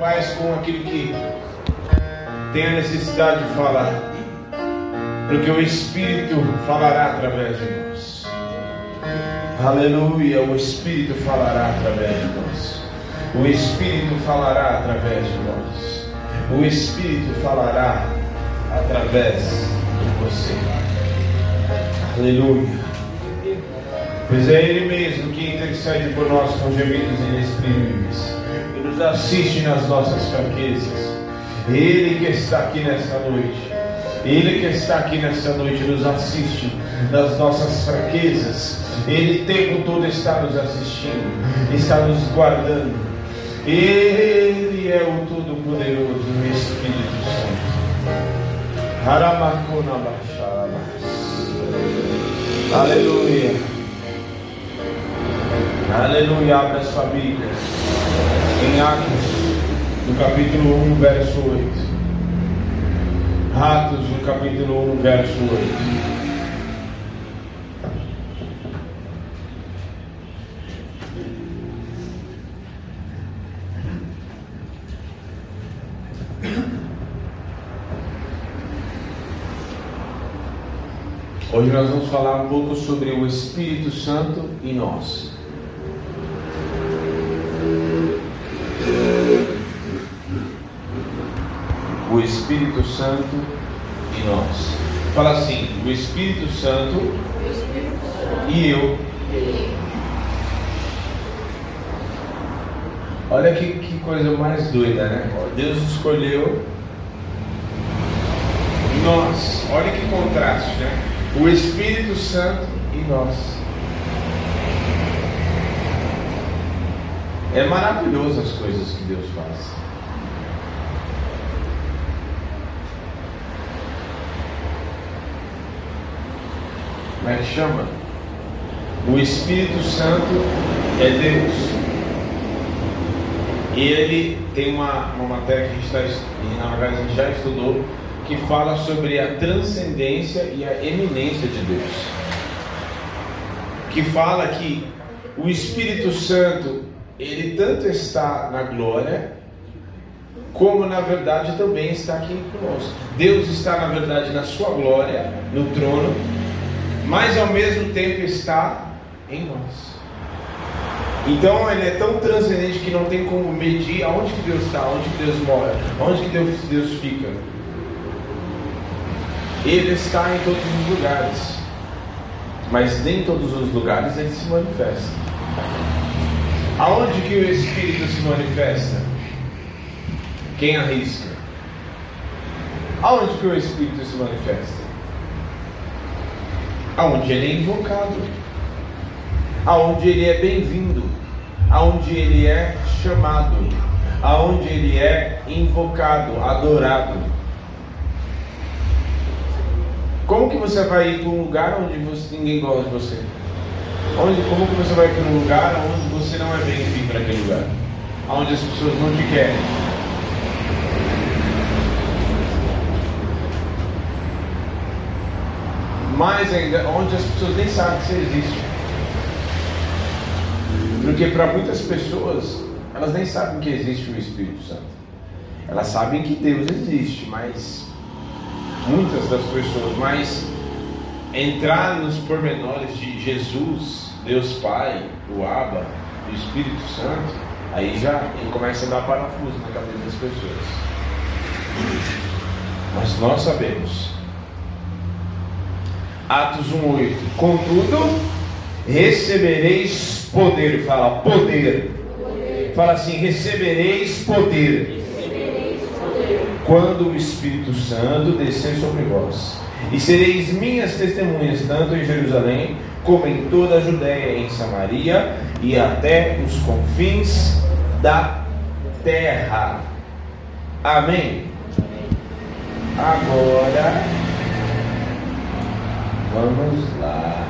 faz com aquilo que tem a necessidade de falar, porque o Espírito falará através de nós. Aleluia, o Espírito falará através de nós. O Espírito falará através de nós. O Espírito falará através de você. Aleluia. Pois é Ele mesmo que intercede por nós com gemidos inexprimíveis assiste nas nossas fraquezas. Ele que está aqui nesta noite, Ele que está aqui nesta noite nos assiste nas nossas fraquezas. Ele o tempo todo está nos assistindo, está nos guardando. Ele é o Todo-Poderoso, o Espírito Santo. Aleluia. Aleluia, abra sua Bíblia. Em Atos, no capítulo 1, verso 8. Atos, no capítulo 1, verso 8. Hoje nós vamos falar um pouco sobre o Espírito Santo e nós. o Espírito Santo e nós. Fala assim: o Espírito Santo e eu. Olha que, que coisa mais doida, né? Deus escolheu nós. Olha que contraste, né? O Espírito Santo e nós. É maravilhoso as coisas que Deus faz. Como é que chama? O Espírito Santo é Deus. E ele tem uma, uma matéria que a gente está, na verdade a gente já estudou, que fala sobre a transcendência e a eminência de Deus. Que fala que o Espírito Santo, ele tanto está na glória, como na verdade também está aqui conosco. Deus está na verdade na sua glória, no trono, mas ao mesmo tempo está em nós. Então ele é tão transcendente que não tem como medir aonde que Deus está, aonde que Deus mora, aonde que Deus, Deus fica. Ele está em todos os lugares, mas nem em todos os lugares ele se manifesta. Aonde que o Espírito se manifesta? Quem arrisca? Aonde que o Espírito se manifesta? Aonde ele é invocado, aonde ele é bem-vindo, aonde ele é chamado, aonde ele é invocado, adorado. Como que você vai ir para um lugar onde você, ninguém gosta de você? Onde, como que você vai para um lugar onde você não é bem-vindo para aquele lugar? Onde as pessoas não te querem? Mais ainda, onde as pessoas nem sabem que você existe. Porque para muitas pessoas, elas nem sabem que existe o Espírito Santo. Elas sabem que Deus existe, mas muitas das pessoas, mas entrar nos pormenores de Jesus, Deus Pai, o Abba, o Espírito Santo, aí já começa a dar parafuso na cabeça das pessoas. Mas nós sabemos Atos 1,8. Contudo, recebereis poder. Fala, poder. poder. Fala assim: recebereis poder. recebereis poder. Quando o Espírito Santo descer sobre vós. E sereis minhas testemunhas, tanto em Jerusalém, como em toda a Judéia, em Samaria e até os confins da terra. Amém. Agora Vamos lá.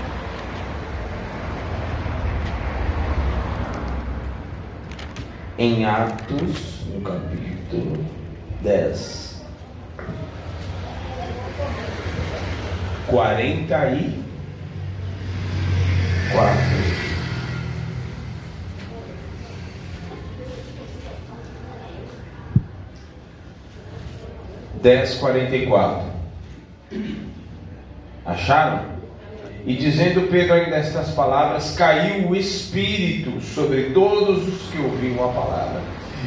Em Atos, no capítulo 10, 44. 10, 44. Acharam? E dizendo Pedro ainda estas palavras, caiu o Espírito sobre todos os que ouviam a palavra.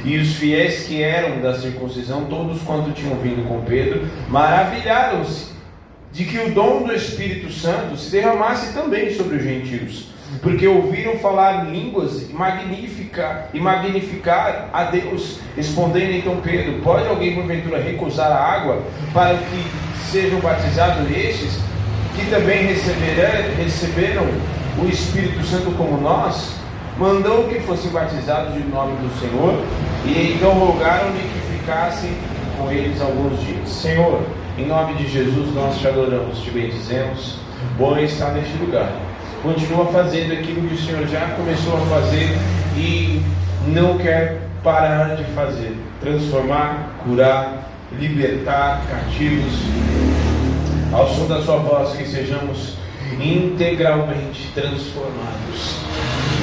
E os fiéis que eram da circuncisão, todos quanto tinham vindo com Pedro, maravilharam-se de que o dom do Espírito Santo se derramasse também sobre os gentios, porque ouviram falar línguas e magnificar, e magnificar a Deus. Respondendo então Pedro: Pode alguém porventura recusar a água para que sejam batizados estes, que também receberam, o Espírito Santo como nós? Mandou que fossem batizados em nome do Senhor, e então rogaram-lhe que ficassem com eles alguns dias. Senhor, em nome de Jesus, nós te adoramos, te bendizemos. Bom estar neste lugar. Continua fazendo aquilo que o Senhor já começou a fazer e não quer parar de fazer. Transformar, curar, libertar cativos. Ao som da sua voz, que sejamos integralmente transformados.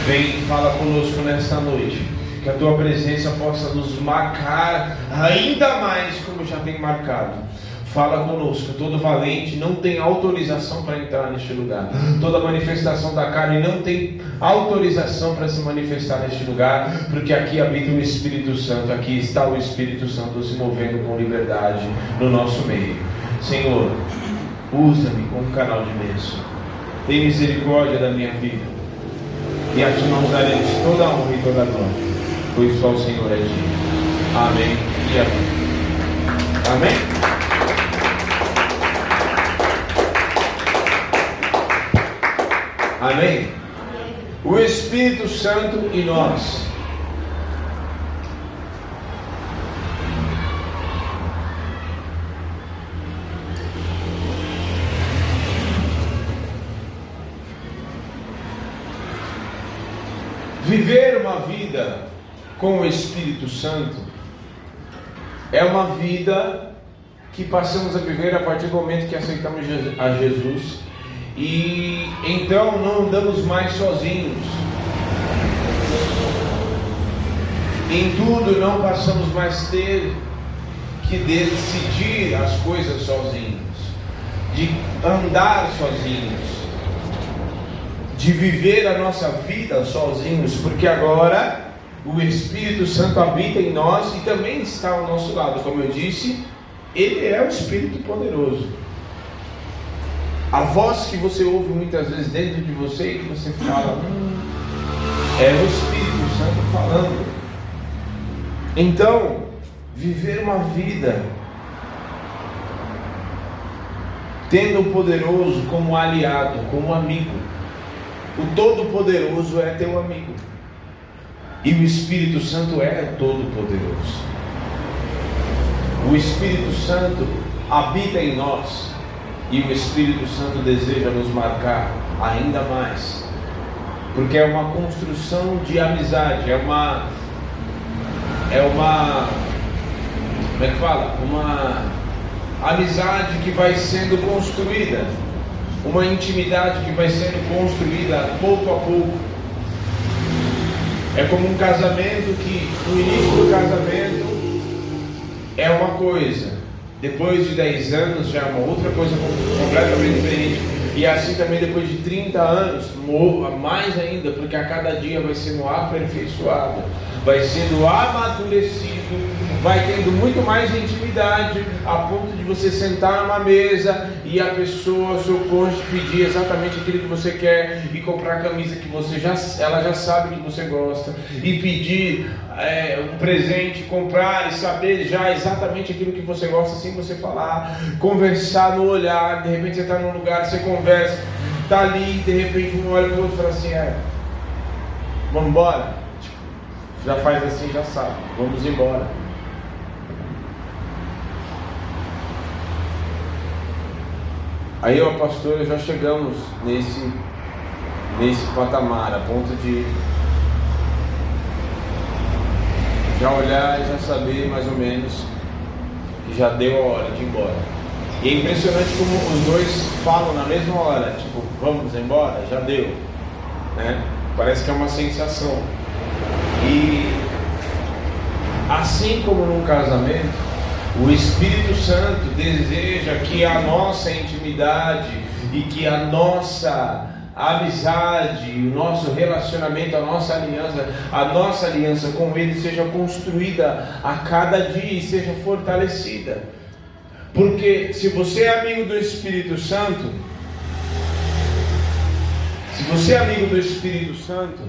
Vem, fala conosco nesta noite. Que a tua presença possa nos marcar ainda mais como já tem marcado Fala conosco, todo valente não tem autorização para entrar neste lugar. Toda manifestação da carne não tem autorização para se manifestar neste lugar, porque aqui habita o Espírito Santo, aqui está o Espírito Santo se movendo com liberdade no nosso meio. Senhor, usa-me como canal de bênção. Tem misericórdia da minha vida. E a ti nós daremos toda a honra e toda a glória, pois só o Senhor é digno. Amém e amém. Amém? Amém? O Espírito Santo em nós. Viver uma vida com o Espírito Santo é uma vida que passamos a viver a partir do momento que aceitamos a Jesus e então não andamos mais sozinhos. Em tudo não passamos mais ter que decidir as coisas sozinhos, de andar sozinhos, de viver a nossa vida sozinhos, porque agora o Espírito Santo habita em nós e também está ao nosso lado. Como eu disse, ele é o Espírito poderoso. A voz que você ouve muitas vezes dentro de você e que você fala, hum, é o Espírito Santo falando. Então, viver uma vida tendo o poderoso como aliado, como amigo. O Todo-Poderoso é teu amigo. E o Espírito Santo é todo-poderoso. O Espírito Santo habita em nós. E o Espírito Santo deseja nos marcar ainda mais, porque é uma construção de amizade, é uma é uma como é que fala? Uma amizade que vai sendo construída, uma intimidade que vai sendo construída pouco a pouco. É como um casamento que no início do casamento é uma coisa, depois de 10 anos já é uma outra coisa completamente diferente. E assim também depois de 30 anos, mais ainda, porque a cada dia vai sendo aperfeiçoado, vai sendo amadurecido, vai tendo muito mais intimidade, a ponto de você sentar numa mesa e a pessoa, seu cônjuge, pedir exatamente aquilo que você quer e comprar a camisa que você já, ela já sabe que você gosta e pedir é, um presente, comprar e saber já exatamente aquilo que você gosta sem você falar, conversar no olhar, de repente você está num lugar, você conversa, está ali, de repente um olha para o outro e fala assim, é, vamos embora? Tipo, já faz assim, já sabe, vamos embora. Aí eu, pastor, já chegamos nesse, nesse patamar, a ponto de já olhar e já saber mais ou menos que já deu a hora de ir embora. E é impressionante como os dois falam na mesma hora, tipo, vamos embora, já deu. Né? Parece que é uma sensação. E assim como num casamento, O Espírito Santo deseja que a nossa intimidade e que a nossa amizade, o nosso relacionamento, a nossa aliança, a nossa aliança com Ele seja construída a cada dia e seja fortalecida. Porque se você é amigo do Espírito Santo, se você é amigo do Espírito Santo,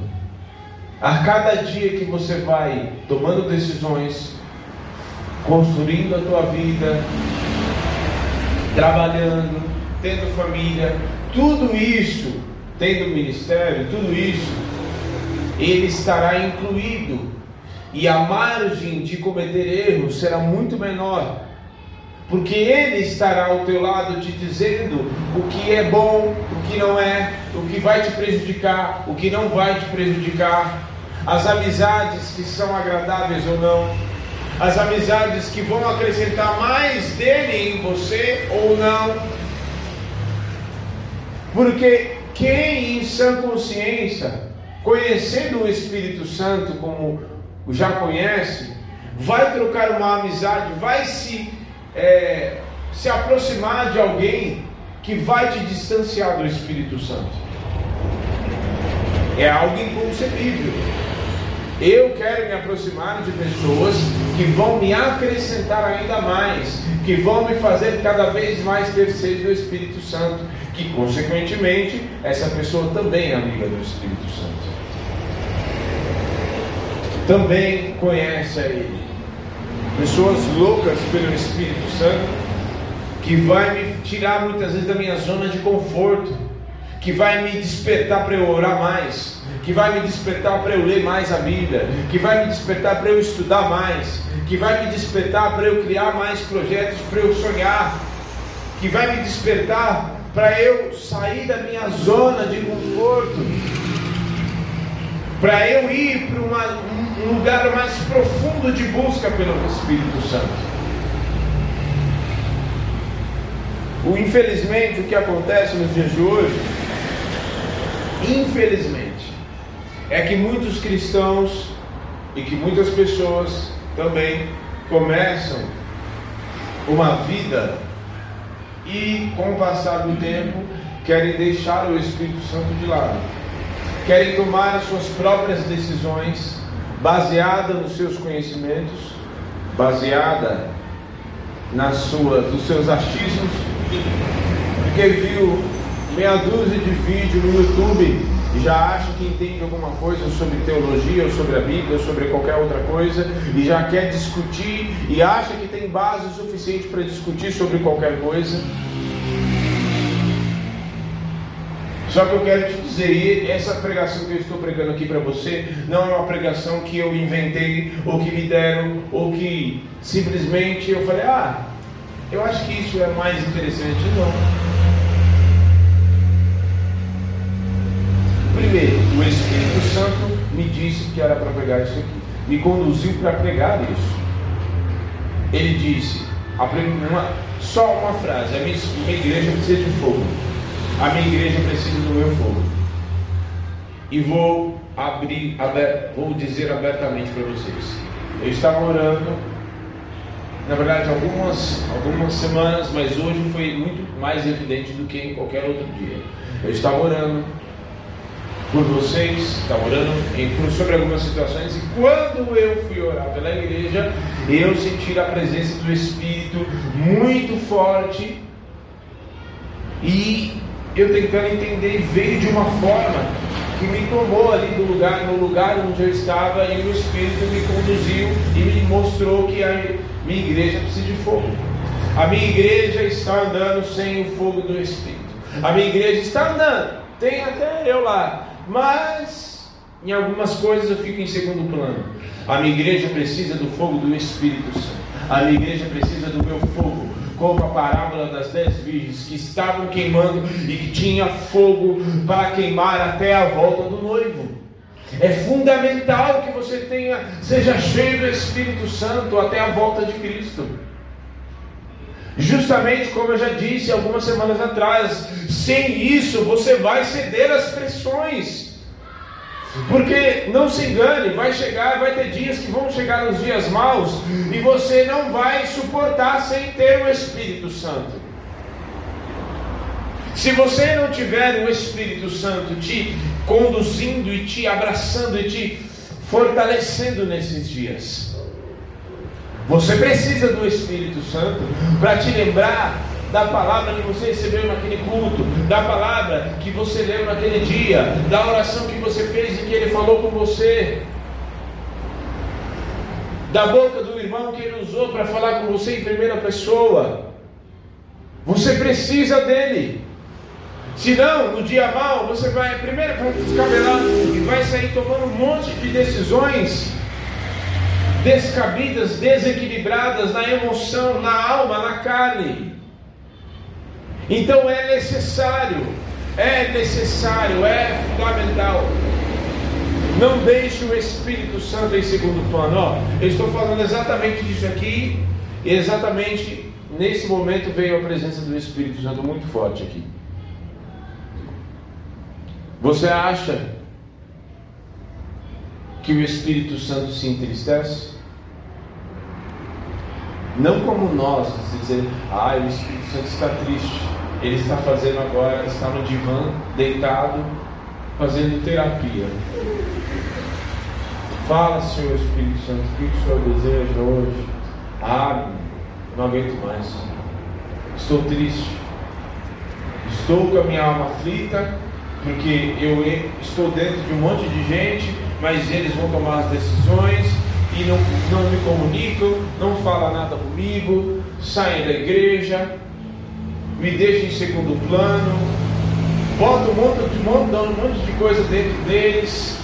a cada dia que você vai tomando decisões, construindo a tua vida, trabalhando, tendo família, tudo isso, tendo ministério, tudo isso, ele estará incluído. E a margem de cometer erros será muito menor porque Ele estará ao teu lado te dizendo o que é bom, o que não é, o que vai te prejudicar, o que não vai te prejudicar, as amizades que são agradáveis ou não, as amizades que vão acrescentar mais dele em você ou não. Porque quem em sã consciência, conhecendo o Espírito Santo como já conhece, vai trocar uma amizade, vai se é, se aproximar de alguém que vai te distanciar do Espírito Santo. É algo inconcebível. Eu quero me aproximar de pessoas que vão me acrescentar ainda mais, que vão me fazer cada vez mais ter sede do Espírito Santo, que consequentemente essa pessoa também é amiga do Espírito Santo. Também conhece a Ele pessoas loucas pelo Espírito Santo, que vai me tirar muitas vezes da minha zona de conforto, que vai me despertar para eu orar mais, que vai me despertar para eu ler mais a Bíblia, que vai me despertar para eu estudar mais, que vai me despertar para eu criar mais projetos, para eu sonhar, que vai me despertar para eu sair da minha zona de conforto, para eu ir para um lugar mais profundo de busca pelo Espírito Santo. O infelizmente o que acontece nos dias de hoje, infelizmente, é que muitos cristãos e que muitas pessoas também começam uma vida e com o passar do tempo querem deixar o Espírito Santo de lado. Querem tomar as suas próprias decisões, baseada nos seus conhecimentos, baseada nas suas, nos seus achismos, porque viu meia dúzia de vídeos no YouTube e já acha que entende alguma coisa sobre teologia, ou sobre a Bíblia, ou sobre qualquer outra coisa, e já quer discutir e acha que tem base suficiente para discutir sobre qualquer coisa. Só que eu quero te dizer, essa pregação que eu estou pregando aqui para você não é uma pregação que eu inventei, ou que me deram, ou que simplesmente eu falei, ah, eu acho que isso é mais interessante. Não. Primeiro, o Espírito Santo me disse que era para pregar isso aqui, me conduziu para pregar isso. Ele disse, uma, só uma frase, a minha, minha igreja precisa de fogo a minha igreja precisa do meu fogo. E vou abrir, vou dizer abertamente para vocês. Eu estava orando, na verdade, algumas, algumas semanas, mas hoje foi muito mais evidente do que em qualquer outro dia. Eu estava orando por vocês, estava orando sobre algumas situações, e quando eu fui orar pela igreja, eu senti a presença do Espírito muito forte e eu tentando entender, veio de uma forma que me tomou ali do lugar, no lugar onde eu estava, e o Espírito me conduziu e me mostrou que a minha igreja precisa de fogo. A minha igreja está andando sem o fogo do Espírito. A minha igreja está andando, tem até eu lá, mas em algumas coisas eu fico em segundo plano. A minha igreja precisa do fogo do Espírito Santo. A minha igreja precisa do meu fogo como a parábola das dez virgens que estavam queimando e que tinha fogo para queimar até a volta do noivo. É fundamental que você tenha, seja cheio do Espírito Santo até a volta de Cristo. Justamente como eu já disse algumas semanas atrás, sem isso você vai ceder às pressões. Porque não se engane, vai chegar, vai ter dias que vão chegar os dias maus e você não vai suportar sem ter o Espírito Santo. Se você não tiver o Espírito Santo te conduzindo e te abraçando e te fortalecendo nesses dias, você precisa do Espírito Santo para te lembrar da palavra que você recebeu naquele culto, da palavra que você leu naquele dia, da oração que você fez e que ele falou com você, da boca do irmão que ele usou para falar com você em primeira pessoa. Você precisa dele. Senão, no dia mal, você vai primeiro vai descabelar e vai sair tomando um monte de decisões descabidas, desequilibradas na emoção, na alma, na carne. Então é necessário, é necessário, é fundamental. Não deixe o Espírito Santo em segundo plano. Ó, eu estou falando exatamente disso aqui, e exatamente nesse momento veio a presença do Espírito Santo muito forte aqui. Você acha que o Espírito Santo se entristece? Não como nós, dizer, ah, o Espírito Santo está triste. Ele está fazendo agora, está no divã, deitado, fazendo terapia. Fala, Senhor Espírito Santo, o que o Senhor deseja hoje? Ah, não aguento mais. Estou triste. Estou com a minha alma aflita, porque eu estou dentro de um monte de gente, mas eles vão tomar as decisões e não, não me comunicam, não falam nada comigo, saem da igreja, me deixa em segundo plano, bota um monte, de, um monte de coisa dentro deles,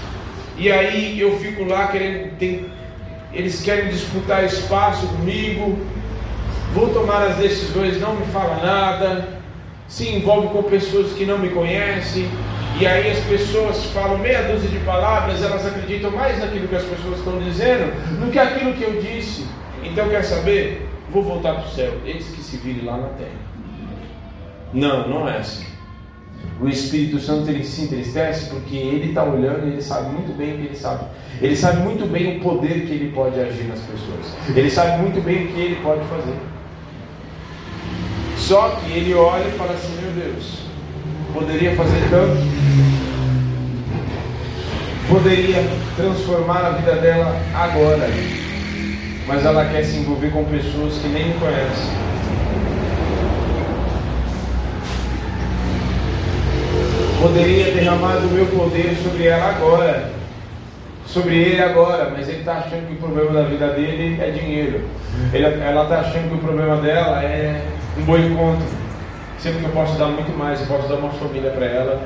e aí eu fico lá querendo. Tem, eles querem disputar espaço comigo, vou tomar as decisões, não me fala nada, se envolve com pessoas que não me conhecem, e aí as pessoas falam meia dúzia de palavras, elas acreditam mais naquilo que as pessoas estão dizendo do que aquilo que eu disse. Então quer saber? Vou voltar para o céu, eles que se virem lá na terra. Não, não é assim. O Espírito Santo ele se entristece porque ele está olhando e ele sabe muito bem o que ele sabe. Ele sabe muito bem o poder que ele pode agir nas pessoas. Ele sabe muito bem o que ele pode fazer. Só que ele olha e fala assim: Meu Deus, poderia fazer tanto, poderia transformar a vida dela agora, mas ela quer se envolver com pessoas que nem me conhecem Poderia derramar o meu poder sobre ela agora, sobre ele agora, mas ele está achando que o problema da vida dele é dinheiro. Ele, ela está achando que o problema dela é um bom encontro. Sendo que eu posso dar muito mais, eu posso dar uma família para ela,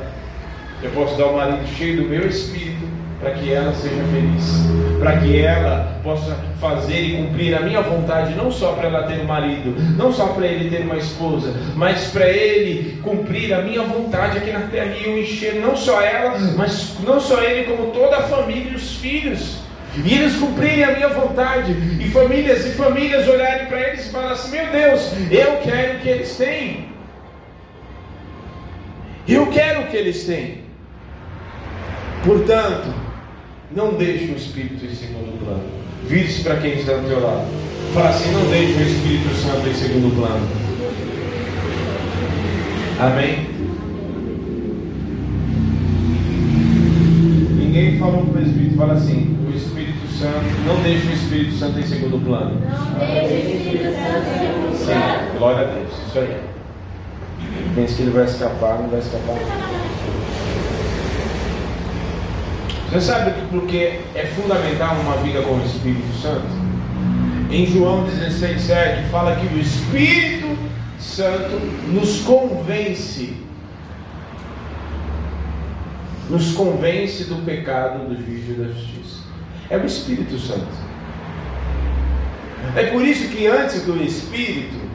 eu posso dar um marido cheio do meu espírito, para que ela seja feliz, para que ela possa fazer e cumprir a minha vontade, não só para ela ter um marido, não só para ele ter uma esposa, mas para ele cumprir a minha vontade aqui na terra e eu encher não só ela, mas não só ele, como toda a família e os filhos. E eles cumprirem a minha vontade, e famílias e famílias olharem para eles e falarem assim: Meu Deus, eu quero o que eles têm. Eu quero o que eles têm. Portanto, não deixe o Espírito em segundo plano. Vire-se para quem está do teu lado. Fala assim: não deixe o Espírito Santo em segundo plano. Amém? Ninguém falou para o Espírito. Fala assim: o Espírito Santo. Não deixe o Espírito Santo em segundo plano. Não deixe o Espírito Santo em segundo plano. Sim, glória a Deus. Isso aí. Pensa que ele vai escapar, não vai escapar. Você sabe que porque é fundamental uma vida com o Espírito Santo? Em João 16,7 fala que o Espírito Santo nos convence, nos convence do pecado, do juízo e da justiça. É o Espírito Santo. É por isso que antes do Espírito,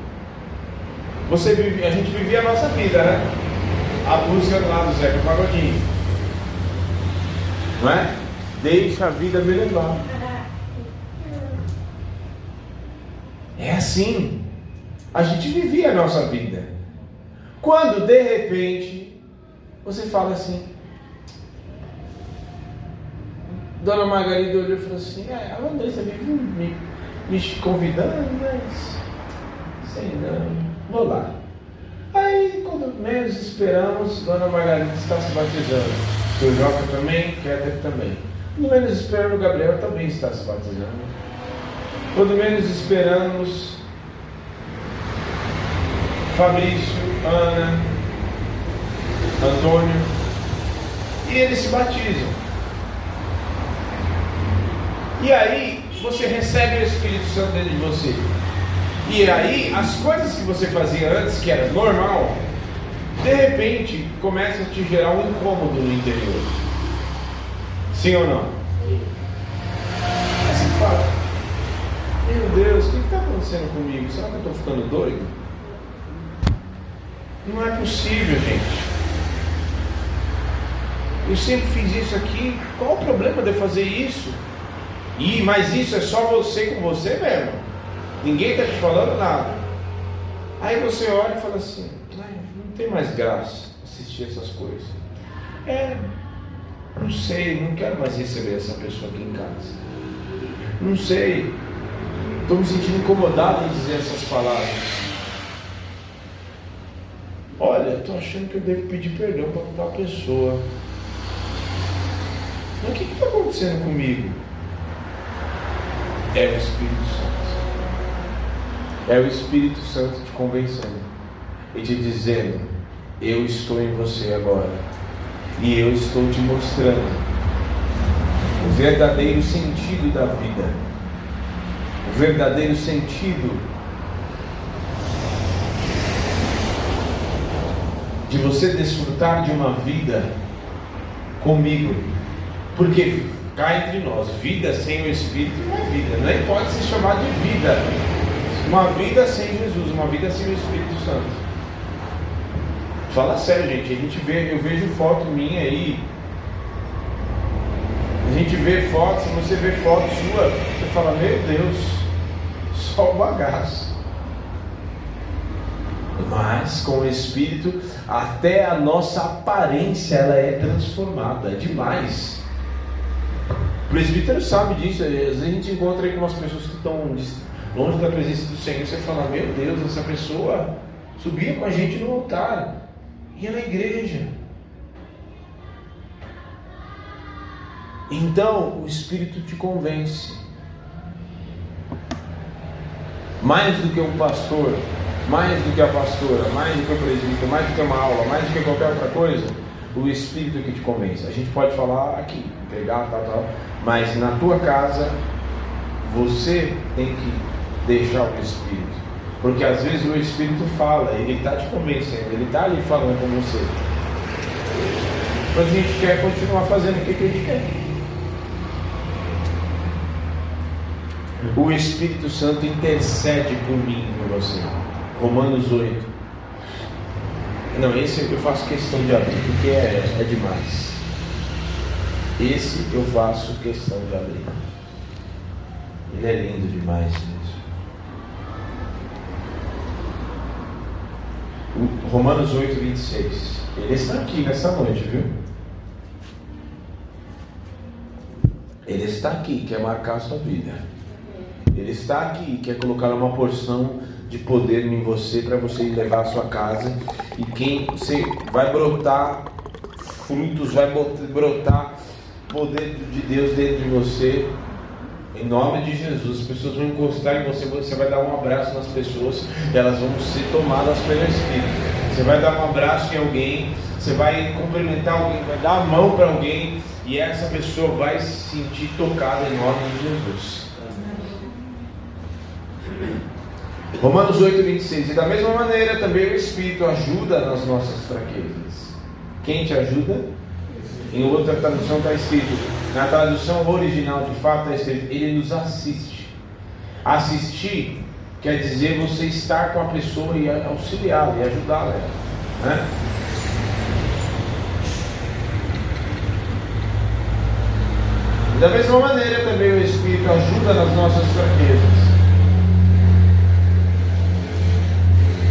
você vive, a gente vivia a nossa vida, né? A busca lá do Zeca Pagodinho não é? Deixa a vida me levar. É assim. A gente vivia a nossa vida. Quando de repente você fala assim: Dona Margarida olhou e falou assim, é, a Vanessa vive me, me convidando, mas sei não, vou lá. Aí, quando menos esperamos, Dona Margarida está se batizando. Seu Joca também, Kéter também. Quando menos esperamos, Gabriel também está se batizando. Quando menos esperamos, Fabrício, Ana, Antônio, e eles se batizam. E aí você recebe o Espírito Santo dentro de você. E aí as coisas que você fazia antes, que era normal, de repente começa a te gerar um incômodo no interior. Sim ou não? Sim. Aí fala, meu Deus, o que está acontecendo comigo? Será que eu estou ficando doido? Não é possível, gente. Eu sempre fiz isso aqui. Qual o problema de eu fazer isso? E mas isso é só você com você mesmo. Ninguém está te falando nada. Aí você olha e fala assim: não tem mais graça assistir essas coisas. É, não sei, não quero mais receber essa pessoa aqui em casa. Não sei, estou me sentindo incomodado em dizer essas palavras. Olha, estou achando que eu devo pedir perdão para tal pessoa. Mas o que está acontecendo comigo? É o Espírito Santo. É o Espírito Santo te convencendo e te dizendo: Eu estou em você agora. E eu estou te mostrando o verdadeiro sentido da vida. O verdadeiro sentido de você desfrutar de uma vida comigo. Porque cá entre nós, vida sem o Espírito não é vida, nem pode se chamar de vida. Uma vida sem Jesus, uma vida sem o Espírito Santo. Fala sério, gente. A gente vê, eu vejo foto minha aí. A gente vê foto, se você vê foto sua, você fala, meu Deus, só o bagaço mas com o Espírito até a nossa aparência ela é transformada, é demais. O presbítero sabe disso, às vezes a gente encontra aí com umas pessoas que estão longe da presença do Senhor, você fala, meu Deus, essa pessoa subia com a gente no altar, ia na igreja. Então o Espírito te convence. Mais do que um pastor, mais do que a pastora, mais do que o presbítero, mais do que uma aula, mais do que qualquer outra coisa, o Espírito que te convence. A gente pode falar aqui, pegar, tal, tal, mas na tua casa você tem que deixar o Espírito. Porque às vezes o Espírito fala, ele está te convencendo, ele está ali falando com você. Mas a gente quer continuar fazendo o que, a gente quer. O Espírito Santo intercede por mim por você. Romanos 8. Não, esse eu faço questão de abrir, porque é, é demais. Esse eu faço questão de abrir. Ele é lindo demais mesmo. Romanos 8, 26. Ele está aqui nessa noite, viu? Ele está aqui, quer marcar a sua vida. Ele está aqui, quer colocar uma porção de poder em você para você levar a sua casa e quem você vai brotar frutos, vai brotar poder de Deus dentro de você. Em nome de Jesus, as pessoas vão encostar em você, você vai dar um abraço nas pessoas elas vão ser tomadas pelo Espírito. Você vai dar um abraço em alguém, você vai cumprimentar alguém, vai dar a mão para alguém e essa pessoa vai se sentir tocada em nome de Jesus. Romanos 8, 26. E da mesma maneira também o Espírito ajuda nas nossas fraquezas. Quem te ajuda? Em outra tradução está escrito, na tradução original de fato está escrito, ele nos assiste. Assistir quer dizer você estar com a pessoa e auxiliá-la e ajudá-la. Né? Da mesma maneira também o Espírito ajuda nas nossas fraquezas.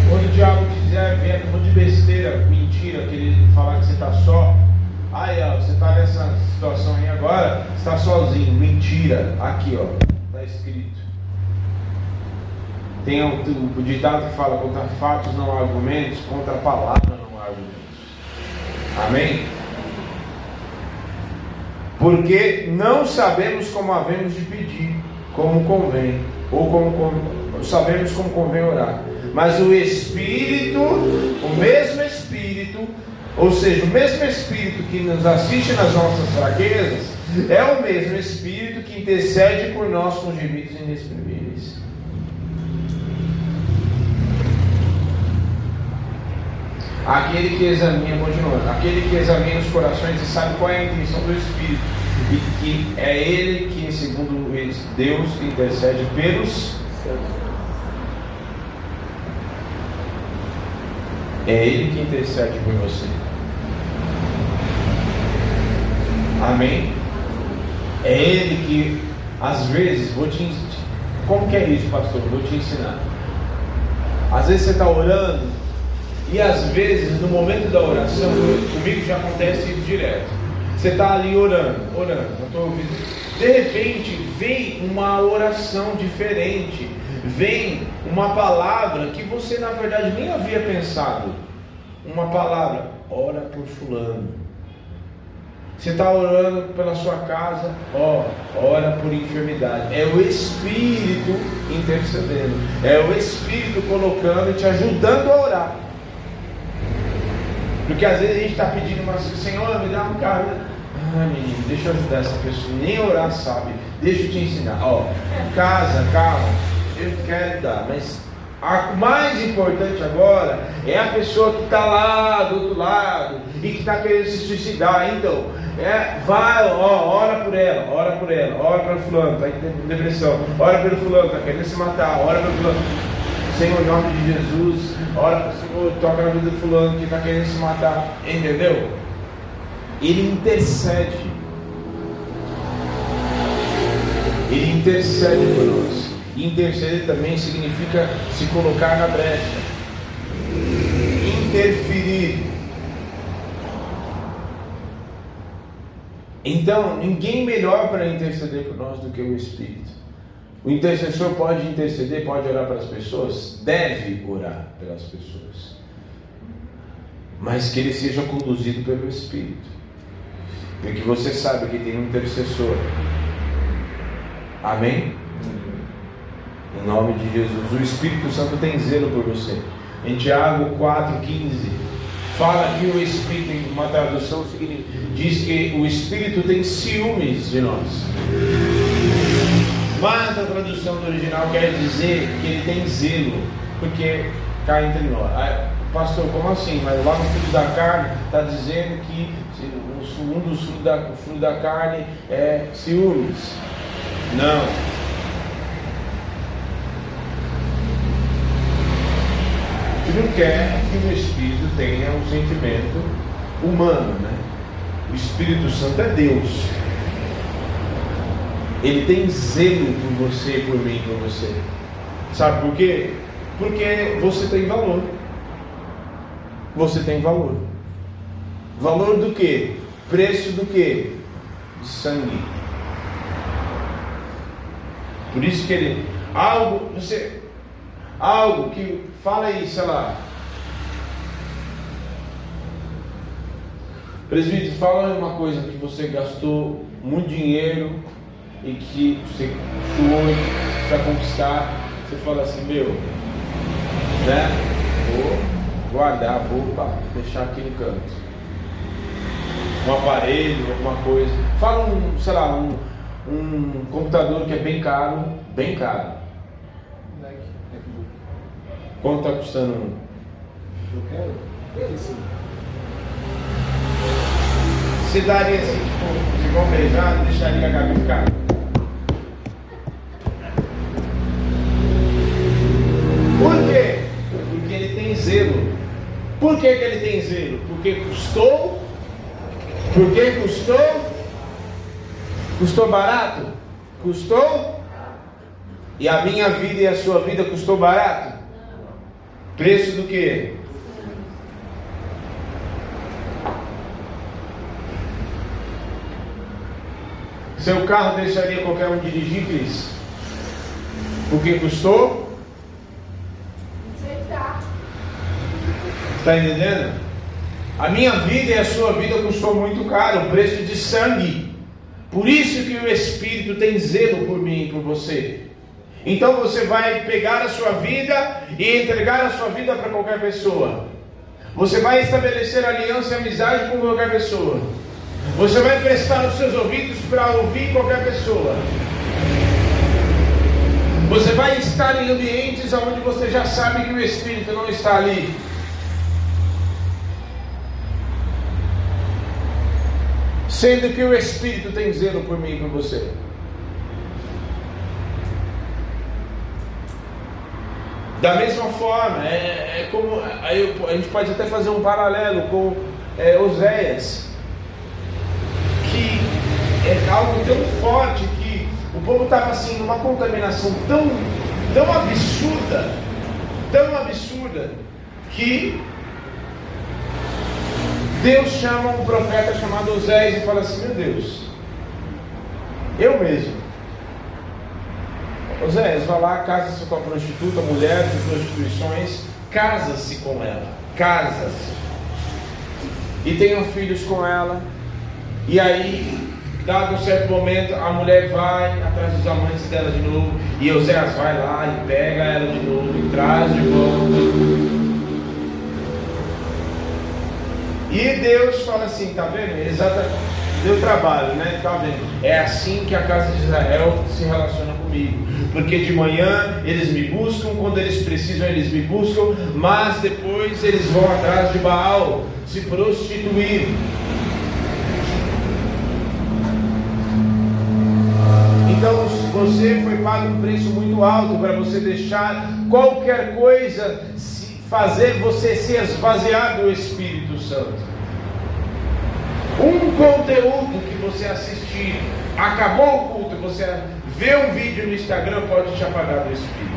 Quando o diabo quiser ver um monte de besteira, mentira, que ele falar que você está só, Aí, ó, você está nessa situação aí agora, está sozinho. Mentira. Aqui, ó, está escrito. Tem o, o, ditado que fala: contra fatos não há argumentos, contra a palavra não há argumentos. Amém? Porque não sabemos como havemos de pedir, como convém, ou como, como sabemos como convém orar. Mas o Espírito, o mesmo Espírito, ou seja, o mesmo Espírito que nos assiste nas nossas fraquezas, é o mesmo Espírito que intercede por nós com gemidos inexprimíveis. Aquele que examina, continuando, aquele que examina os corações e sabe qual é a intenção do Espírito, e que é Ele que, segundo Deus, intercede pelos É Ele que intercede por você. Amém? É Ele que, às vezes, vou te Como que é isso, pastor? Vou te ensinar. Às vezes você está orando e às vezes no momento da oração, comigo já acontece isso direto. Você está ali orando, orando, não estou ouvindo. De repente vem uma oração diferente, vem uma palavra que você na verdade nem havia pensado. Uma palavra, ora por fulano. Você está orando pela sua casa, ó, ora por enfermidade. É o Espírito intercedendo. É o Espírito colocando e te ajudando a orar. Porque às vezes a gente está pedindo uma Senhor, me dá um carro. Ah, menino, deixa eu ajudar essa pessoa. Nem orar sabe. Deixa eu te ensinar. Ó, casa, carro, eu quero dar, mas o mais importante agora é a pessoa que está lá do outro lado e que está querendo se suicidar. Então, é, vai, ó, ora por ela, ora por ela, ora pelo fulano, está em depressão, ora pelo fulano, está querendo se matar, ora pelo fulano. Senhor, em nome de Jesus, ora Senhor, toca na vida do fulano que está querendo se matar. Entendeu? Ele intercede. Ele intercede por nós. Interceder também significa se colocar na brecha, interferir. Então, ninguém melhor para interceder por nós do que o Espírito. O intercessor pode interceder, pode orar para as pessoas, deve orar pelas pessoas, mas que ele seja conduzido pelo Espírito, porque você sabe que tem um intercessor. Amém? Em nome de Jesus. O Espírito Santo tem zelo por você. Em Tiago 4,15 fala que o Espírito, em uma tradução, diz que o Espírito tem ciúmes de nós. Mas a tradução do original quer dizer que ele tem zelo, porque cá entre nós. Ah, pastor, como assim? Mas lá no fruto da carne está dizendo que um dos frutos da, fruto da carne é ciúmes. Não. Não quer que o Espírito tenha um sentimento humano, né? O Espírito Santo é Deus. Ele tem zelo por você, por mim, por você. Sabe por quê? Porque você tem valor. Você tem valor. Valor do que? Preço do que? De sangue. Por isso que ele. Algo. Você, algo que fala aí, sei lá. Presbítero, fala uma coisa que você gastou muito dinheiro e que você suou para conquistar. Você fala assim, meu, né? Vou guardar, vou deixar aqui no canto. Um aparelho, alguma coisa. Fala um, sei lá, um, um computador que é bem caro, bem caro Quanto está custando um? Eu quero? Esse. Você daria assim, tipo, se for beijado, deixaria a Gabi ficar? Por quê? Porque ele tem zelo. Por que, que ele tem zelo? Porque custou. Por que custou? Custou barato? Custou? E a minha vida e a sua vida custou barato? Preço do que? Seu carro deixaria qualquer um dirigir, Cris? O que custou? Está entendendo? A minha vida e a sua vida custou muito caro, o preço de sangue. Por isso que o Espírito tem zelo por mim e por você. Então você vai pegar a sua vida e entregar a sua vida para qualquer pessoa. Você vai estabelecer aliança e amizade com qualquer pessoa. Você vai prestar os seus ouvidos para ouvir qualquer pessoa. Você vai estar em ambientes onde você já sabe que o Espírito não está ali. Sendo que o Espírito tem zelo por mim e por você. Da mesma forma, é, é como aí a gente pode até fazer um paralelo com é, Oséias, que é algo tão forte que o povo estava assim numa contaminação tão, tão absurda, tão absurda, que Deus chama um profeta chamado Oséias e fala assim: Meu Deus, eu mesmo Oséias, vai lá, casa-se com a prostituta, mulher de prostituições, casa-se com ela, casa-se. E tenham filhos com ela. E aí, dado um certo momento, a mulher vai atrás dos amantes dela de novo. E Oséias vai lá e pega ela de novo e traz de volta. E Deus fala assim, tá vendo? Exatamente. Deu trabalho, né? Tá vendo? É assim que a casa de Israel se relaciona comigo porque de manhã eles me buscam, quando eles precisam eles me buscam, mas depois eles vão atrás de Baal, se prostituir. Então você foi pago um preço muito alto para você deixar qualquer coisa fazer você se esvaziar do Espírito Santo. Um conteúdo que você assistir, acabou o culto, você Ver um vídeo no Instagram pode te apagar do espírito.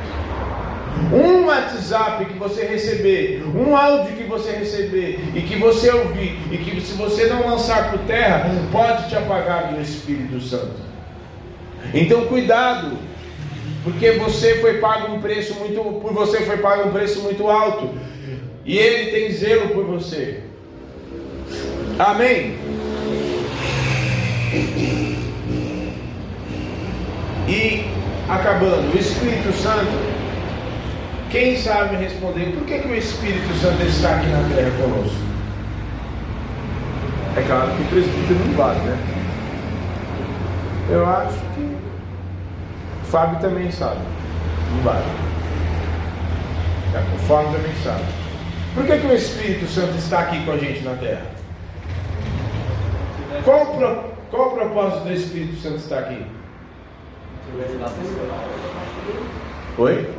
Um WhatsApp que você receber, um áudio que você receber e que você ouvir e que se você não lançar por terra, pode te apagar do Espírito Santo. Então cuidado, porque você foi pago um preço muito, por você foi pago um preço muito alto e Ele tem zelo por você. Amém. E acabando, o Espírito Santo, quem sabe responder por que, que o Espírito Santo está aqui na terra conosco? É claro que o presbítero não vale, né? Eu acho que o Fábio também sabe. Não vale. O Fábio também sabe. Por que, que o Espírito Santo está aqui com a gente na terra? Qual, qual o propósito do Espírito Santo estar aqui? Oi?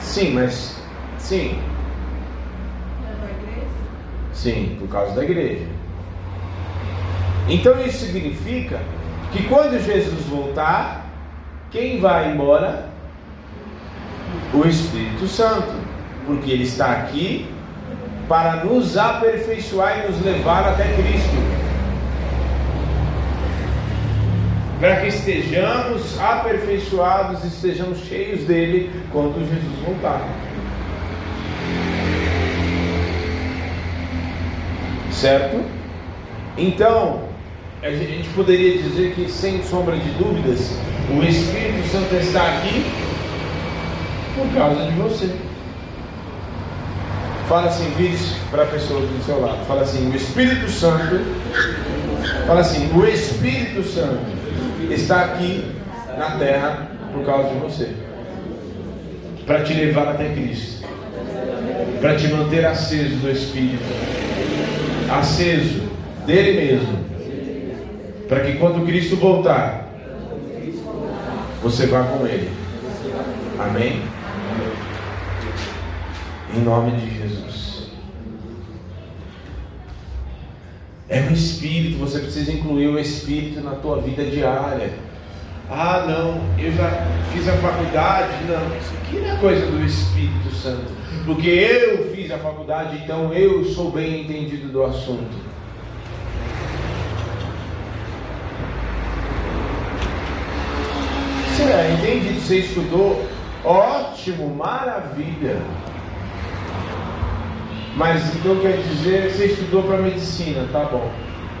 Sim, mas. Sim. Sim, por causa da igreja. Então isso significa que quando Jesus voltar, quem vai embora? O Espírito Santo, porque ele está aqui para nos aperfeiçoar e nos levar até Cristo. Para que estejamos aperfeiçoados, estejamos cheios dele quando Jesus voltar. Certo? Então, a gente poderia dizer que, sem sombra de dúvidas, o Espírito Santo está aqui por causa de você. Fala assim, vire para a pessoa do seu lado. Fala assim, o Espírito Santo. Fala assim, o Espírito Santo está aqui na terra por causa de você para te levar até Cristo, para te manter aceso do Espírito, aceso dele mesmo, para que quando Cristo voltar, você vá com Ele. Amém? Em nome de Jesus. É o Espírito, você precisa incluir o Espírito na tua vida diária. Ah, não, eu já fiz a faculdade, não, isso aqui não é coisa do Espírito Santo. Porque eu fiz a faculdade, então eu sou bem entendido do assunto. Você é entendido, você estudou, ótimo, maravilha. Mas então quer dizer, você estudou para medicina, tá bom.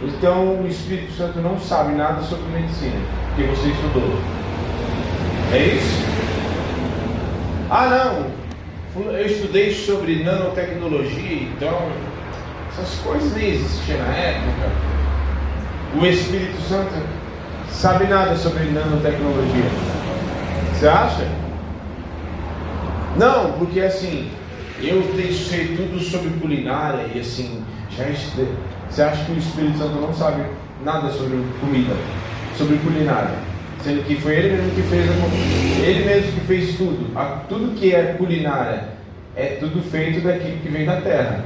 Então o Espírito Santo não sabe nada sobre medicina, porque você estudou. É isso? Ah não, eu estudei sobre nanotecnologia, então essas coisas nem existiam na época. O Espírito Santo sabe nada sobre nanotecnologia. Você acha? Não, porque assim, eu sei tudo sobre culinária e assim, já estudei. Você acha que o Espírito Santo não sabe nada sobre comida, sobre culinária? Sendo que foi ele mesmo que fez a, ele mesmo que fez tudo. A, tudo que é culinária é tudo feito daquilo que vem da terra,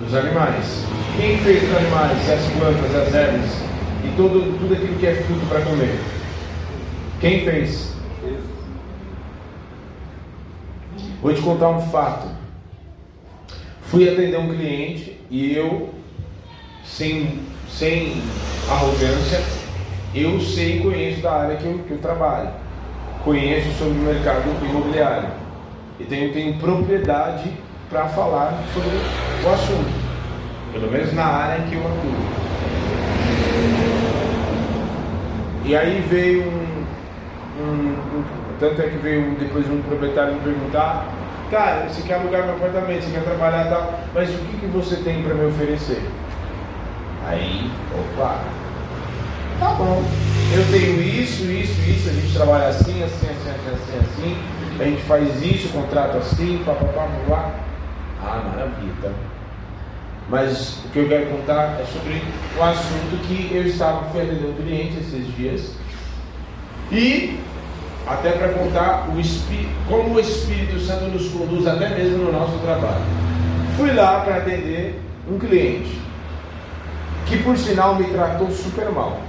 dos animais. Quem fez os animais, as plantas, as ervas e todo, tudo aquilo que é fruto para comer? Quem fez? Vou te contar um fato. Fui atender um cliente e eu, sem, sem arrogância, eu sei e conheço da área que eu, que eu trabalho. Conheço sobre o mercado imobiliário. E tenho, tenho propriedade para falar sobre o assunto. Pelo menos na área em que eu atuo. E aí veio um, um, um tanto é que veio depois um proprietário me perguntar cara, você quer alugar meu apartamento, você quer trabalhar e tal, mas o que, que você tem para me oferecer? Aí, opa, tá bom, eu tenho isso, isso, isso, a gente trabalha assim, assim, assim, assim, assim, assim, a gente faz isso, contrato assim, papapá, lá. Ah, maravilha, tá? Mas o que eu quero contar é sobre o assunto que eu estava atendendo um cliente esses dias. E até para contar o como o Espírito Santo nos conduz até mesmo no nosso trabalho. Fui lá para atender um cliente que por sinal me tratou super mal.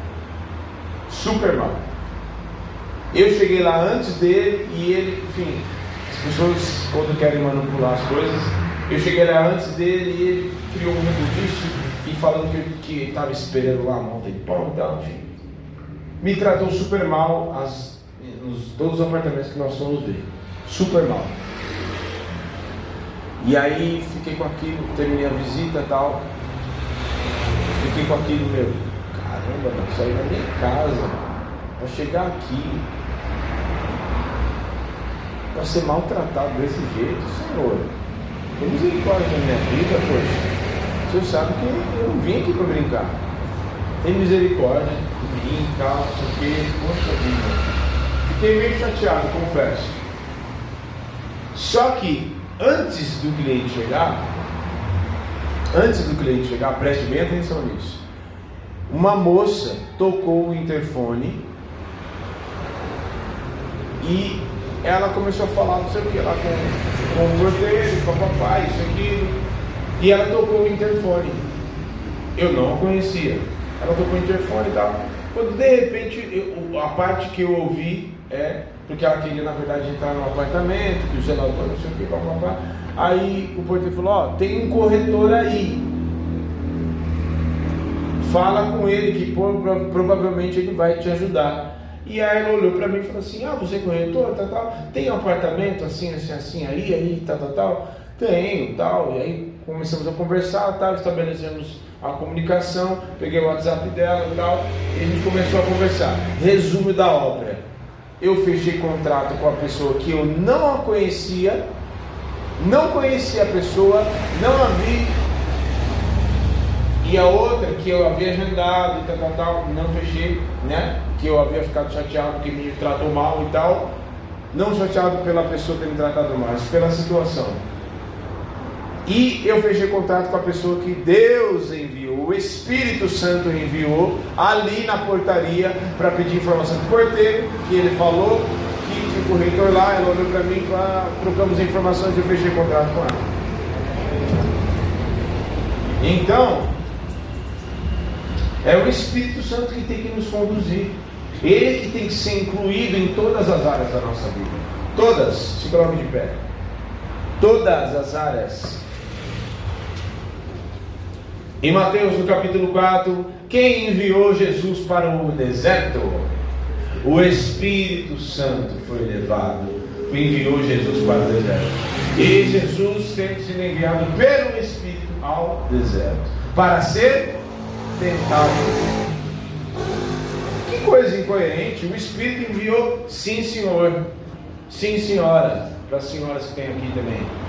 Super mal. Eu cheguei lá antes dele e ele, enfim, as pessoas quando querem manipular as coisas, eu cheguei lá antes dele e ele criou muito disso e falando que estava esperando lá a monta de pão e tal, enfim. Me tratou super mal as nos todos os apartamentos que nós fomos ver. Super mal. E aí fiquei com aquilo, terminei a visita e tal. Fiquei com aquilo, meu, caramba, mano, saí da minha casa para chegar aqui para ser maltratado desse jeito, Senhor. Tem misericórdia na minha vida, poxa. O Senhor sabe que eu não vim aqui para brincar. Tem misericórdia mim, tal, não sei o quê, poxa vida. Fiquei meio chateado, confesso. Só que antes do cliente chegar, antes do cliente chegar, preste bem atenção nisso. Uma moça tocou o interfone e ela começou a falar não sei o que lá com, com o porteiro, com o papai, isso aquilo. E ela tocou o interfone. Eu não a conhecia. Ela tocou o interfone e tal. Quando de repente eu, a parte que eu ouvi é porque ela queria na verdade entrar no apartamento, que o zelador não sei o que, blá, blá, blá. Aí o porteiro falou, ó, tem um corretor aí. Fala com ele que provavelmente ele vai te ajudar. E aí ela olhou para mim e falou assim, ah, você é corretor, tal, tal, tem um apartamento assim, assim, assim, aí, aí, tal, tal, tal. Tenho, tal. E aí começamos a conversar, tal, estabelecemos a comunicação, peguei o WhatsApp dela e tal, e a gente começou a conversar. Resumo da obra. Eu fechei contrato com a pessoa que eu não a conhecia, não conhecia a pessoa, não a vi. E a outra que eu havia agendado e tal, tal, tal, não fechei, né? Que eu havia ficado chateado que me tratou mal e tal. Não chateado pela pessoa ter me tratado mal, mas pela situação. E eu fechei contato com a pessoa que Deus enviou, o Espírito Santo enviou ali na portaria para pedir informação do porteiro, que ele falou que tinha o corretor lá, ele olhou para mim e falou, trocamos informações e eu fechei contrato com ela. Então, é o Espírito Santo que tem que nos conduzir. Ele que tem que ser incluído em todas as áreas da nossa vida. Todas, se coloque de pé. Todas as áreas em Mateus no capítulo 4, quem enviou Jesus para o deserto? O Espírito Santo foi levado, enviou Jesus para o deserto. E Jesus sido enviado pelo Espírito ao deserto para ser tentado. Que coisa incoerente! O Espírito enviou, sim, senhor, sim, senhora, para as senhoras que tem aqui também.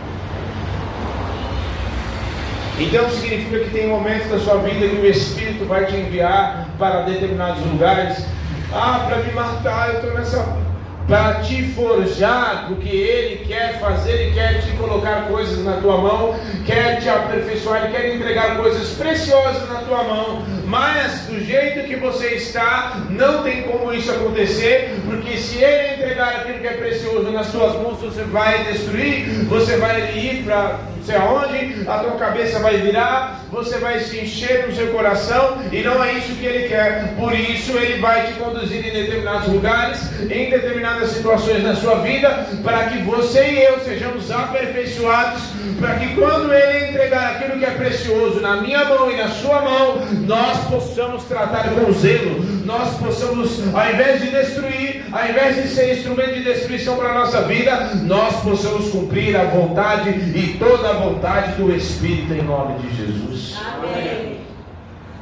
Então significa que tem momentos da sua vida que o Espírito vai te enviar para determinados lugares. Ah, para me matar, eu estou nessa. Para te forjar, porque Ele quer fazer, Ele quer te colocar coisas na tua mão, quer te aperfeiçoar, Ele quer entregar coisas preciosas na tua mão. Mas do jeito que você está, não tem como isso acontecer, porque se Ele entregar aquilo que é precioso nas tuas mãos, você vai destruir, você vai ir para sei aonde, a tua cabeça vai virar, você vai se encher no seu coração, e não é isso que ele quer. Por isso, ele vai te conduzir em determinados lugares, em determinadas situações na sua vida, para que você e eu sejamos aperfeiçoados, para que quando ele entregar aquilo que é precioso na minha mão e na sua mão, nós possamos tratar com zelo, nós possamos, ao invés de destruir, ao invés de ser instrumento de destruição para a nossa vida, nós possamos cumprir a vontade e toda a vontade do Espírito em nome de Jesus. Amém.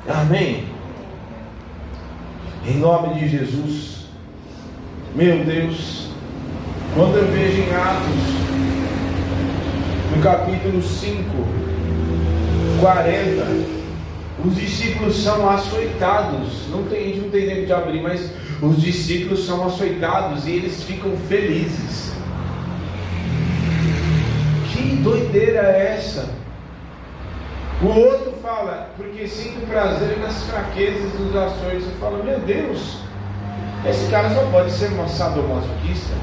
Amém. Em nome de Jesus. Meu Deus, quando eu vejo em Atos, no capítulo 5, 40, os discípulos são açoitados. Não tem, a gente não tem tempo de abrir, mas os discípulos são açoitados e eles ficam felizes. Que doideira é essa? O outro fala, porque sinto prazer nas fraquezas dos ações. Você fala, meu Deus, esse cara só pode ser uma sadomasoquista.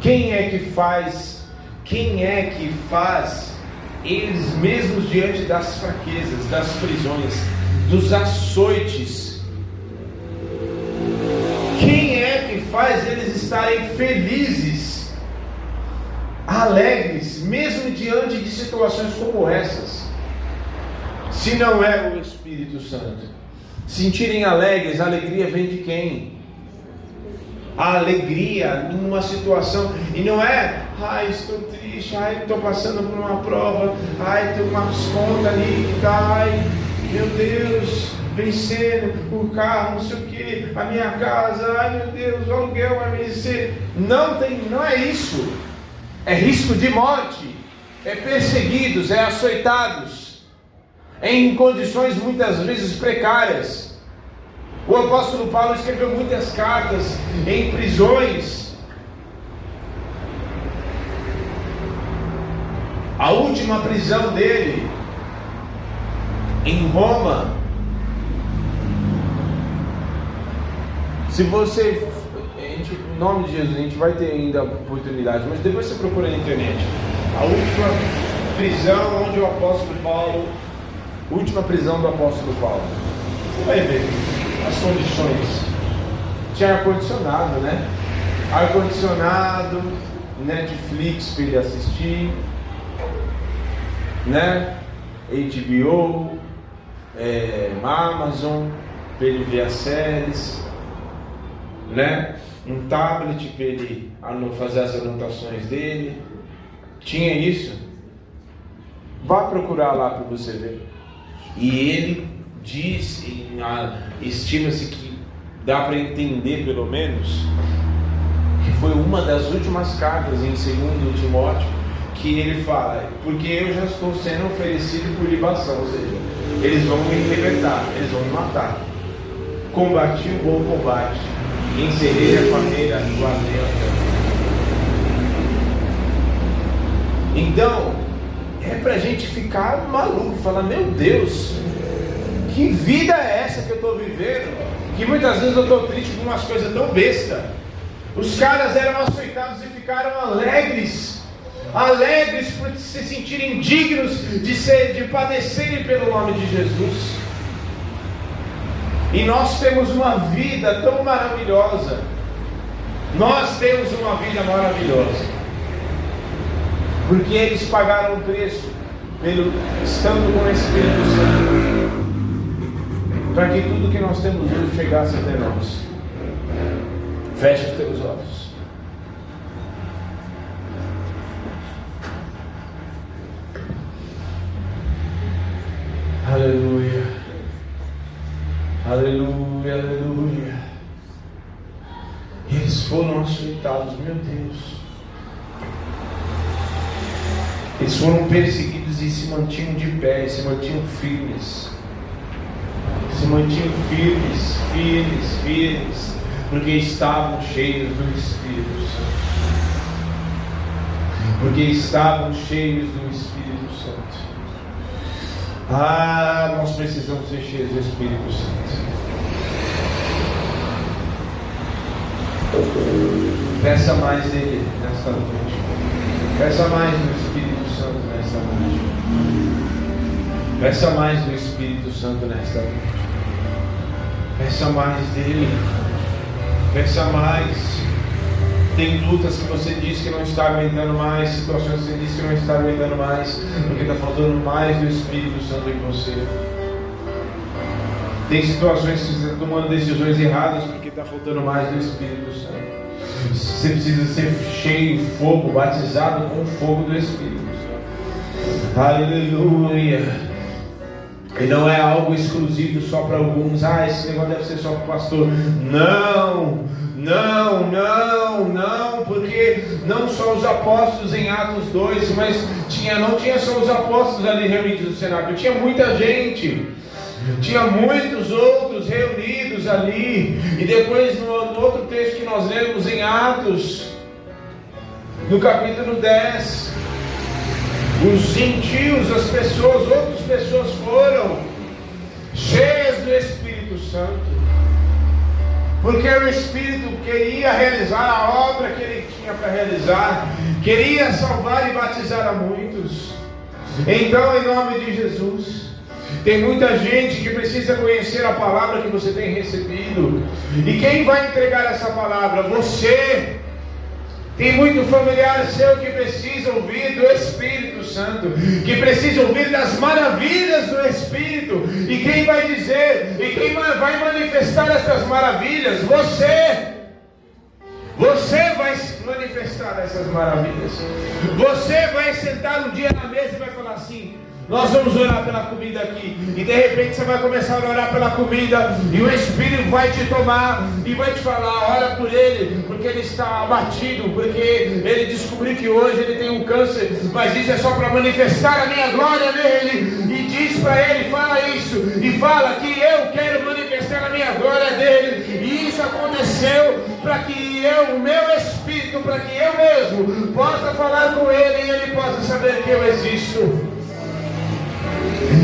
Quem é que faz? Quem é que faz eles mesmos diante das fraquezas, das prisões, dos açoites? Quem é que faz eles estarem felizes? alegres, mesmo diante de situações como essas. Se não é o Espírito Santo, sentirem alegres, a alegria vem de quem? A alegria numa situação, e não é, ai, estou triste, ai, estou passando por uma prova, ai, tem uma conta ali que está, ai, meu Deus, vencendo o carro, não sei o que, a minha casa, ai meu Deus, o aluguel vai vencer. Não tem, não é isso é risco de morte, é perseguidos, é açoitados, é em condições muitas vezes precárias. O apóstolo Paulo escreveu muitas cartas em prisões. A última prisão dele em Roma. Se você em nome de Jesus, a gente vai ter ainda oportunidade, mas depois você procura na internet. A última prisão onde o apóstolo Paulo, última prisão do apóstolo Paulo. Você vai ver as condições. Tinha ar-condicionado, né? Ar-condicionado, Netflix para ele assistir, né? HBO, é, Amazon, para ele ver as séries, né? um tablet para ele fazer as anotações dele. Tinha isso. Vá procurar lá para você ver. E ele diz, estima-se que dá para entender pelo menos, que foi uma das últimas cartas em 2 Timóteo que ele fala, porque eu já estou sendo oferecido por libação, ou seja, eles vão me libertar, eles vão me matar. Combati o bom combate Encerrei a carreira e guardei a Então, é para a gente ficar maluco, falar: Meu Deus, que vida é essa que eu estou vivendo? Que muitas vezes eu estou triste com umas coisas tão besta. Os caras eram aceitados e ficaram alegres, alegres por se sentirem dignos de, ser, de padecerem pelo nome de Jesus. E nós temos uma vida tão maravilhosa. Nós temos uma vida maravilhosa. Porque eles pagaram o preço pelo estando com o Espírito Santo. Para que tudo que nós temos hoje chegasse até nós. Feche os teus olhos. Aleluia. Aleluia, aleluia. Eles foram açoitados, meu Deus. Eles foram perseguidos e se mantinham de pé, se mantinham firmes. Mantinham firmes, firmes, firmes, porque estavam cheios do Espírito Santo. Porque estavam cheios do Espírito Santo. Ah, nós precisamos ser cheios do Espírito Santo. Peça mais dele nesta noite. Peça mais do Espírito Santo nesta noite. Peça mais do Espírito Santo nesta noite. Peça mais dele. Peça mais. Tem lutas que você diz que não está aguentando mais, situações que você diz que não está aguentando mais, porque está faltando mais do Espírito Santo em você. Tem situações que você está tomando decisões erradas porque está faltando mais do Espírito Santo. Você precisa ser cheio de fogo, batizado com o fogo do Espírito Santo. Aleluia. E não é algo exclusivo só para alguns. Ah, esse negócio deve ser só para o pastor. Não, não, não, não, porque não só os apóstolos em Atos 2, mas tinha, não tinha só os apóstolos ali reunidos no cenário, tinha muita gente. Tinha muitos outros reunidos ali. E depois, no, no outro texto que nós lemos em Atos, no capítulo 10, os gentios, as pessoas, outras pessoas foram cheias do Espírito Santo. Porque o Espírito queria realizar a obra que ele tinha para realizar, queria salvar e batizar a muitos. Então, em nome de Jesus, tem muita gente que precisa conhecer a palavra que você tem recebido. E quem vai entregar essa palavra? Você. Tem muito familiar seu que precisa ouvir do Espírito Santo, que precisa ouvir das maravilhas do Espírito. E quem vai dizer, e quem vai manifestar essas maravilhas? Você. Você vai manifestar essas maravilhas. Você vai sentar um dia na mesa e vai falar assim: nós vamos orar pela comida aqui. E de repente você vai começar a orar pela comida. E o Espírito vai te tomar e vai te falar: ora por ele, porque ele está abatido. Porque ele descobriu que hoje ele tem um câncer. Mas isso é só para manifestar a minha glória nele. E diz para ele: fala isso. E fala que eu quero manifestar a minha glória dele. E isso aconteceu para que eu, o meu Espírito, para que eu mesmo possa falar com ele e ele possa saber que eu existo.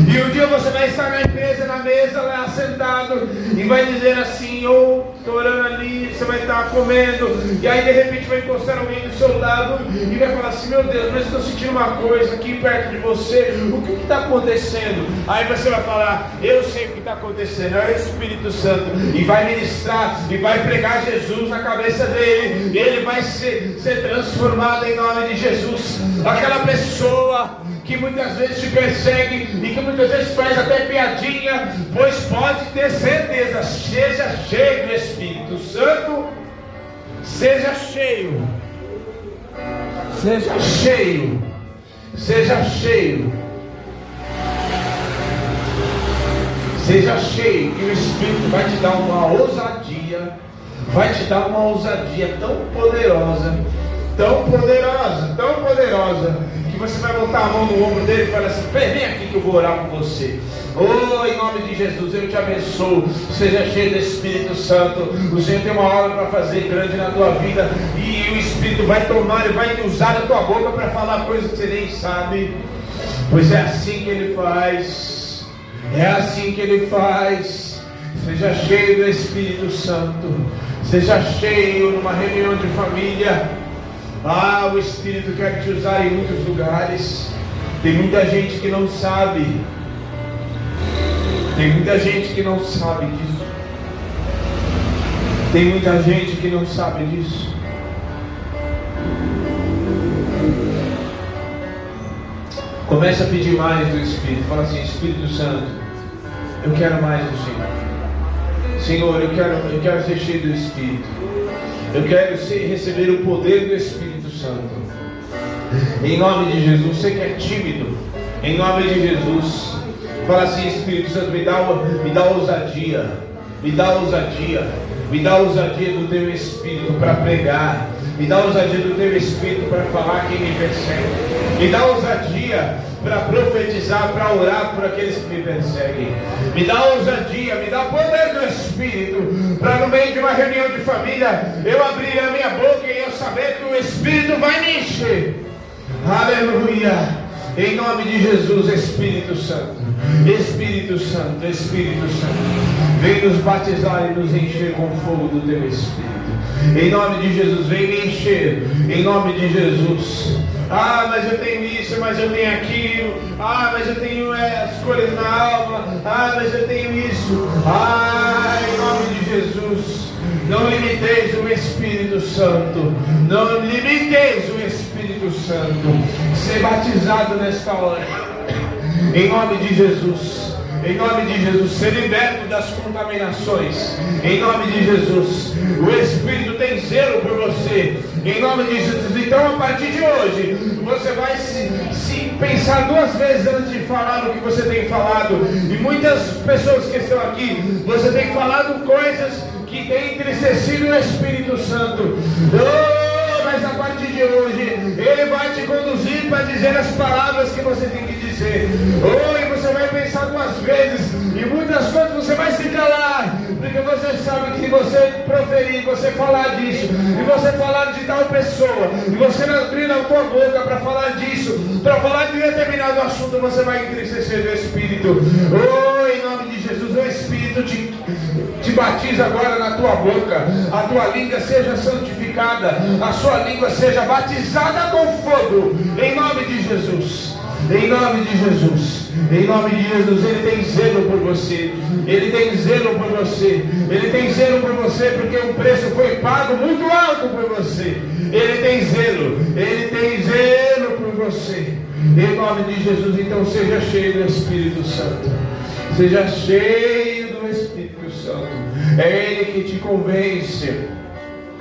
E um dia você vai estar na empresa, na mesa, lá sentado, e vai dizer assim, ou oh, estou orando ali, você vai estar comendo, e aí de repente vai encostar alguém do seu lado e vai falar assim, meu Deus, mas estou sentindo uma coisa aqui perto de você, o que está acontecendo? Aí você vai falar, eu sei o que está acontecendo, é o Espírito Santo, e vai ministrar, e vai pregar Jesus na cabeça dele, ele vai ser, ser transformado em nome de Jesus. Aquela pessoa que muitas vezes te persegue e que muitas vezes faz até piadinha, pois pode ter certeza, seja cheio do Espírito Santo, seja cheio, seja cheio, seja cheio, seja cheio, que o Espírito vai te dar uma ousadia, vai te dar uma ousadia tão poderosa, tão poderosa, tão poderosa que você vai botar a mão no ombro dele e falar assim: vem aqui que eu vou orar por você. Oh, em nome de Jesus, eu te abençoo. Seja cheio do Espírito Santo. O Senhor tem uma obra para fazer grande na tua vida. E o Espírito vai tomar e vai usar a tua boca para falar coisas que você nem sabe. Pois é assim que ele faz. É assim que ele faz. Seja cheio do Espírito Santo. Seja cheio numa reunião de família. Ah, o Espírito quer te usar em muitos lugares. Tem muita gente que não sabe. Tem muita gente que não sabe disso. Tem muita gente que não sabe disso. Comece a pedir mais do Espírito. Fala assim, Espírito Santo, eu quero mais do Senhor. Senhor, eu quero, eu quero ser cheio do Espírito. Eu quero ser, receber o poder do Espírito Santo. Em nome de Jesus, você que é tímido, em nome de Jesus, fala assim: Espírito Santo, me dá, me dá ousadia, me dá ousadia, me dá ousadia do teu Espírito para pregar, me dá ousadia do teu Espírito para falar quem me persegue, me dá ousadia para profetizar, para orar por aqueles que me perseguem. Me dá ousadia, me dá poder do Espírito, para no meio de uma reunião de família eu abrir a minha boca e saber que o Espírito vai me encher. Aleluia. Em nome de Jesus, Espírito Santo. Espírito Santo, Espírito Santo. Vem nos batizar e nos encher com o fogo do teu Espírito. Em nome de Jesus, vem me encher. Em nome de Jesus. Ah, mas eu tenho isso, mas eu tenho aquilo. Ah, mas eu tenho é, as cores na alma. Ah, mas eu tenho isso. Ah, em nome. Não limiteis o Espírito Santo. Não limiteis o Espírito Santo. Ser batizado nesta hora. Em nome de Jesus. Em nome de Jesus, ser liberto das contaminações. Em nome de Jesus, o Espírito tem zelo por você. Em nome de Jesus, então a partir de hoje, você vai se, se pensar duas vezes antes de falar o que você tem falado. E muitas pessoas que estão aqui, você tem falado coisas que têm entristecido o Espírito Santo. Oh, mas a partir de hoje, Ele vai te conduzir para dizer as palavras que você tem que dizer. Oh, e você vai pensar duas vezes. E muitas coisas você vai se calar. Porque você sabe que se você proferir, você falar disso, e você falar de tal pessoa, e você não abrir a tua boca para falar disso, para falar de determinado assunto, você vai entristecer o Espírito. Oh, em nome de Jesus, o Espírito te batiza agora na tua boca. A tua língua seja santificada, a sua língua seja batizada com fogo. Em nome de Jesus. Em nome de Jesus. Em nome de Jesus, Ele tem zelo por você. Ele tem zelo por você. Ele tem zelo por você porque o preço foi pago muito alto por você. Ele tem zelo. Ele tem zelo por você. Em nome de Jesus, então seja cheio do Espírito Santo. Seja cheio do Espírito Santo. É Ele que te convence.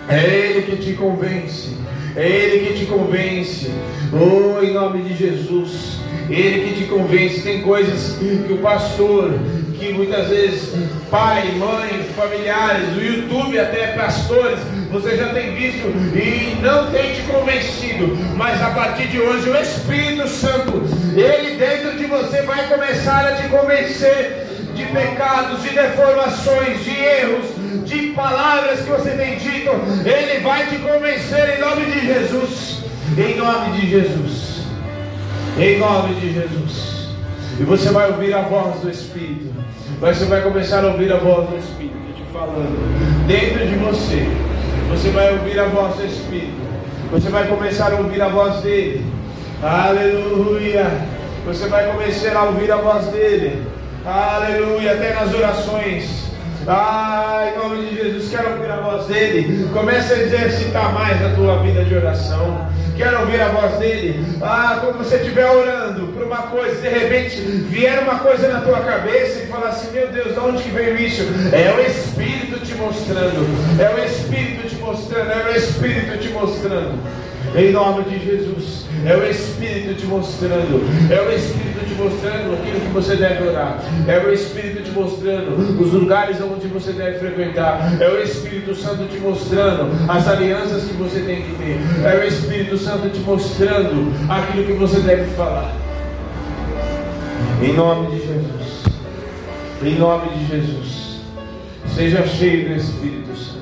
É Ele que te convence. É Ele que te convence. Oh, em nome de Jesus. Ele que te convence. Tem coisas que o pastor, que muitas vezes pai, mãe, familiares, o YouTube, até pastores, você já tem visto e não tem te convencido. Mas a partir de hoje, o Espírito Santo, ele dentro de você vai começar a te convencer de pecados, de deformações, de erros, de palavras que você tem dito. Ele vai te convencer em nome de Jesus. Em nome de Jesus. Em nome de Jesus. E você vai ouvir a voz do Espírito. Você vai começar a ouvir a voz do Espírito te falando dentro de você. Você vai ouvir a voz do Espírito. Você vai começar a ouvir a voz dele. Aleluia. Você vai começar a ouvir a voz dele. Aleluia. Até nas orações. Ah, em nome de Jesus, quero ouvir a voz dele. Comece a exercitar mais a tua vida de oração. Quero ouvir a voz dele. Ah, quando você estiver orando por uma coisa, de repente vier uma coisa na tua cabeça e falar assim: Meu Deus, de onde que veio isso? É o Espírito te mostrando. É o Espírito te mostrando. É o Espírito te mostrando. Em nome de Jesus. É o Espírito te mostrando. É o Espírito te mostrando aquilo que você deve orar. É o Espírito te mostrando os lugares onde você deve frequentar. É o Espírito Santo te mostrando as alianças que você tem que ter. É o Espírito Santo te mostrando aquilo que você deve falar. Em nome de Jesus. Em nome de Jesus. Seja cheio do Espírito Santo.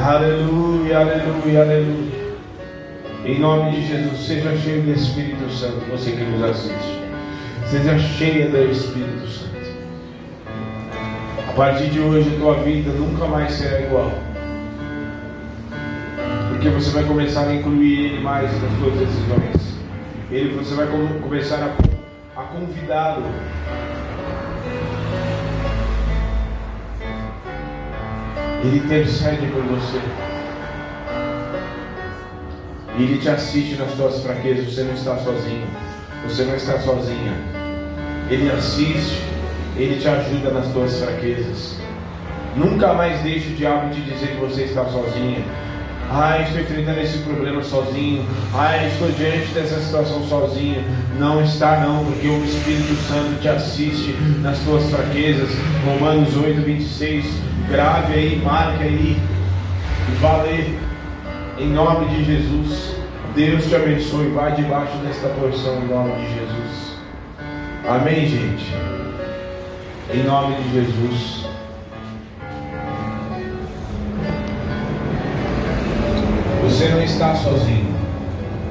Aleluia, aleluia, aleluia. Em nome de Jesus, seja cheio do Espírito Santo, você que nos assiste. Seja cheia do Espírito Santo. A partir de hoje, tua vida nunca mais será igual. Porque você vai começar a incluir Ele mais nas suas decisões. Ele, você vai começar a, a convidá-lo. Ele intercede por você. E Ele te assiste nas tuas fraquezas. Você não está sozinho. Você não está sozinha. Ele assiste. Ele te ajuda nas tuas fraquezas. Nunca mais deixe o diabo te dizer que você está sozinho. Ah, estou enfrentando esse problema sozinho. Ah, estou diante dessa situação sozinho. Não está não, porque o Espírito Santo te assiste nas tuas fraquezas. Romanos 8, 26. Grave aí, marque aí. E vale em nome de Jesus. Deus te abençoe. Vai debaixo desta porção em nome de Jesus. Amém, gente. Em nome de Jesus. Você não está sozinho.